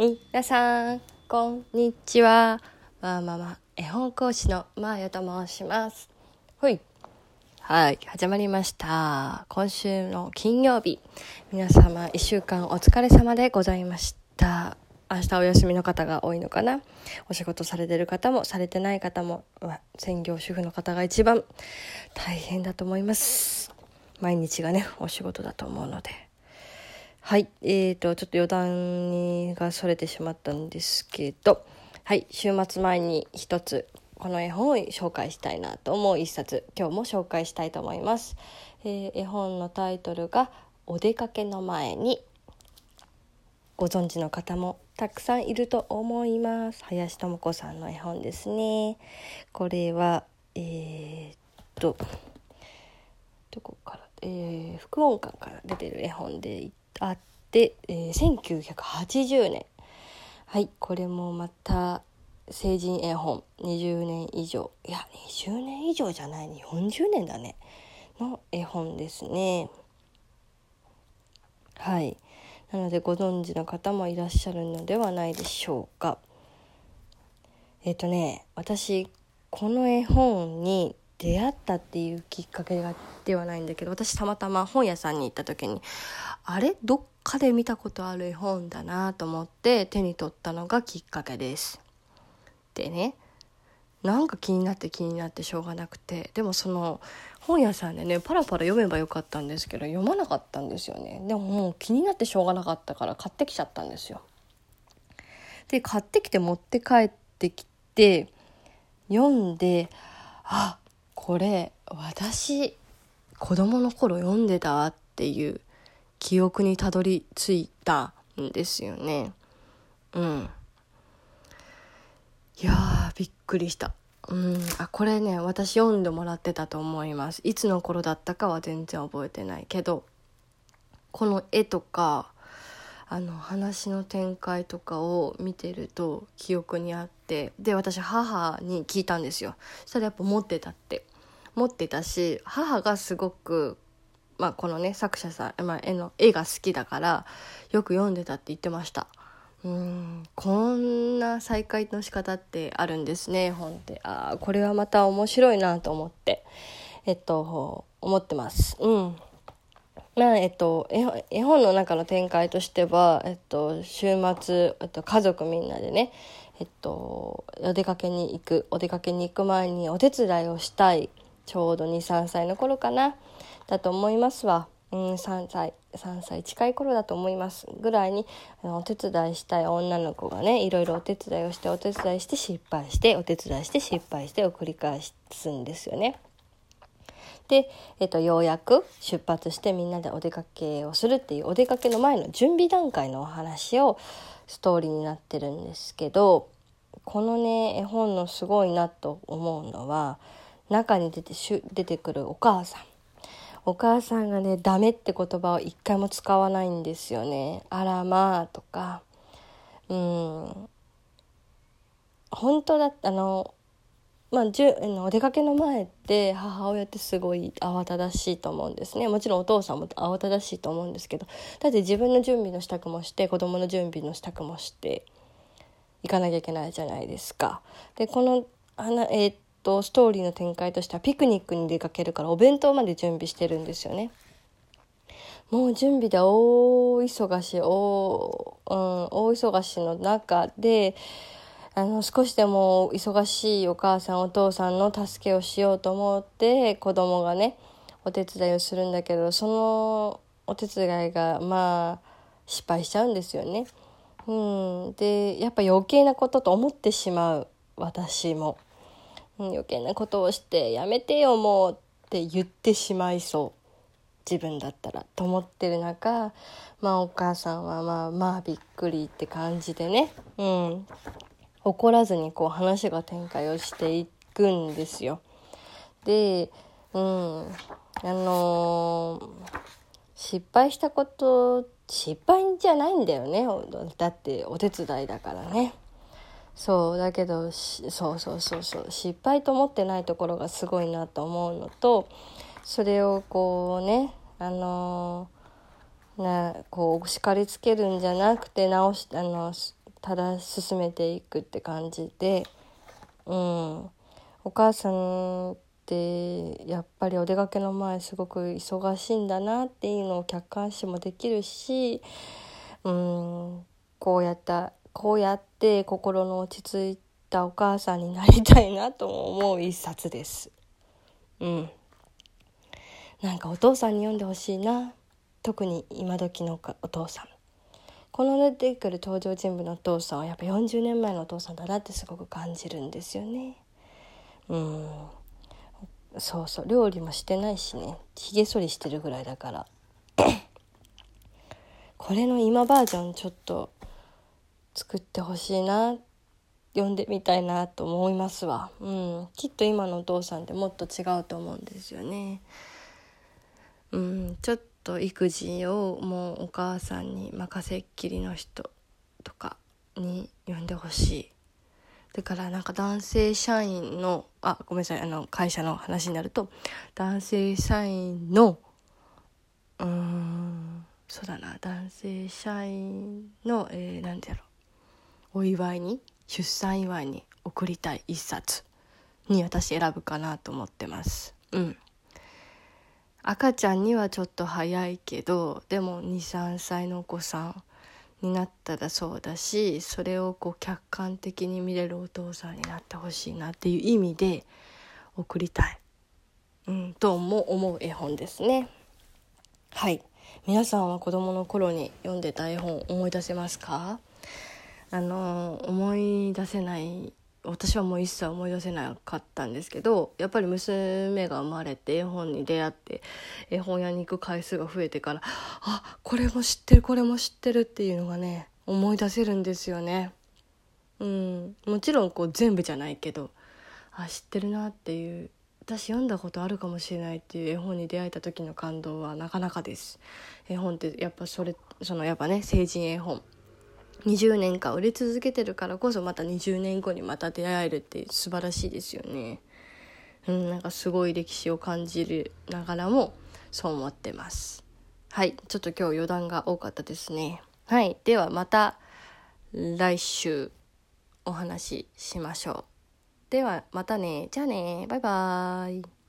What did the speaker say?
皆さんこんにちは。わーママ絵本講師のまーやと申します。ほい。はい始まりました。今週の金曜日。皆様1週間お疲れ様でございました。明日お休みの方が多いのかな。お仕事されてる方もされてない方も専業主婦の方が一番大変だと思います。毎日がねお仕事だと思うのではいえーとちょっと余談がそれてしまったんですけどはい週末前に一つこの絵本を紹介したいなと思う一冊今日も紹介したいと思います、えー、絵本のタイトルが「お出かけの前に」ご存知の方もたくさんいると思います。林智子さんの絵本ですね。これはえー、っとどこから、えー、福音館から出てる絵本であって、えー、1980年はいこれもまた成人絵本。20年以上。いや20年以上じゃない。40年だね。の絵本ですね。はい。なのでご存知の方もいらっしゃるのではないでしょうか。えっ、ー、とね私この絵本に出会ったっていうきっかけがではないんだけど私たまたま本屋さんに行った時にあれ？どっかで見たことある絵本だなと思って手に取ったのがきっかけです。でねなんか気になって気になってしょうがなくてでもその本屋さんでねパラパラ読めばよかったんですけど読まなかったんですよね。でももう気になってしょうがなかったから買ってきちゃったんですよ。で買ってきて持って帰ってきて読んであこれ私子供の頃読んでたわっていう記憶にたどり着いたんですよね。うん。いやーびっくりした。うん。あこれね私読んでもらってたと思います。いつの頃だったかは全然覚えてないけどこの絵とかあの話の展開とかを見てると記憶にあってで私母に聞いたんですよ。そしたらやっぱ持ってたって。持ってたし母がすごく、まあ、このね作者さん、まあ、絵の絵が好きだからよく読んでたって言ってました。うんこんな再会の仕方ってあるんですね本って。ああこれはまた面白いなと思って。えっと思ってます。うん。まあえっと絵本の中の展開としては、えっと、週末、えっと、家族みんなでねえっとお出かけに行くお出かけに行く前にお手伝いをしたいちょうど23歳の頃かなだと思いますわ。うん、3歳3歳近い頃だと思いますぐらいにお手伝いしたい女の子がねいろいろお手伝いをしてお手伝いして失敗してお手伝いして失敗してを繰り返すんですよね。で、えっと、ようやく出発してみんなでお出かけをするっていうお出かけの前の準備段階のお話をストーリーになってるんですけどこのね絵本のすごいなと思うのは中に出て出てくるお母さん。お母さんがねダメって言葉を一回も使わないんですよね。あらまあとか。うん。本当だったあの。まあ、じゅお出かけの前って母親ってすごい慌ただしいと思うんですね。もちろんお父さんも慌ただしいと思うんですけど。だって自分の準備の支度もして子供の準備の支度もして行かなきゃいけないじゃないですか。でこのあの、えー、とストーリーの展開としてはピクニックに出かけるからお弁当まで準備してるんですよね。もう準備で大忙し大,、うん、大忙しの中であの少しでも忙しいお母さんお父さんの助けをしようと思って子供がねお手伝いをするんだけどそのお手伝いがまあ失敗しちゃうんですよね。うん、でやっぱ余計なことと思ってしまう私も。余計なことをしてやめてよもうって言ってしまいそう。自分だったらと思ってる中まあお母さんはまあまあびっくりって感じでね。うん。怒らずにこう話が展開をしていくんですよ。でうん。あのー、失敗したこと失敗じゃないんだよね。だってお手伝いだからね。そうだけどそうそうそうそう失敗と思ってないところがすごいなと思うのとそれをこうねあのなこう叱りつけるんじゃなくて直しあのただ進めていくって感じでうん。お母さんってやっぱりお出かけの前すごく忙しいんだなっていうのを客観視もできるしうんこうやったこうやって心の落ち着いたお母さんになりたいなと思う一冊です。うん。なんかお父さんに読んでほしいな。特に今時のお父さん。この出てくる登場人物のお父さんはやっぱ40年前のお父さんだなってすごく感じるんですよね。うん。そうそう。料理もしてないしね。ひげ剃りしてるぐらいだから。これの今バージョンちょっと作ってほしいな読んでみたいなと思いますわ。うん。きっと今のお父さんってもっと違うと思うんですよね。うん。ちょっと育児をもうお母さんに任せっきりの人とかに呼んでほしい。だからなんか男性社員のあごめんなさい。あの会社の話になると男性社員のうんそうだな。男性社員の、えー、何てやろう。お祝いに出産祝いに送りたい一冊に私選ぶかなと思ってます。うん。赤ちゃんにはちょっと早いけどでも23歳のお子さんになったらそうだしそれをこう客観的に見れるお父さんになってほしいなっていう意味で送りたい、うん、とも思う絵本ですね。はい。皆さんは子供の頃に読んでた絵本思い出せますか？あの思い出せない私はもう一切思い出せなかったんですけどやっぱり娘が生まれて絵本に出会って絵本屋に行く回数が増えてからあこれも知ってるこれも知ってるっていうのがね思い出せるんですよね。うん、もちろんこう全部じゃないけどあ知ってるなっていう私読んだことあるかもしれないっていう絵本に出会えた時の感動はなかなかです。絵本ってやっぱそれそのやっぱね成人絵本20年間売れ続けてるからこそまた20年後にまた出会えるって素晴らしいですよね。うん、なんかすごい歴史を感じるながらもそう思ってます。はい、ちょっと今日余談が多かったですね。はい、ではまた来週お話ししましょう。ではまたね。じゃあね。バイバーイ。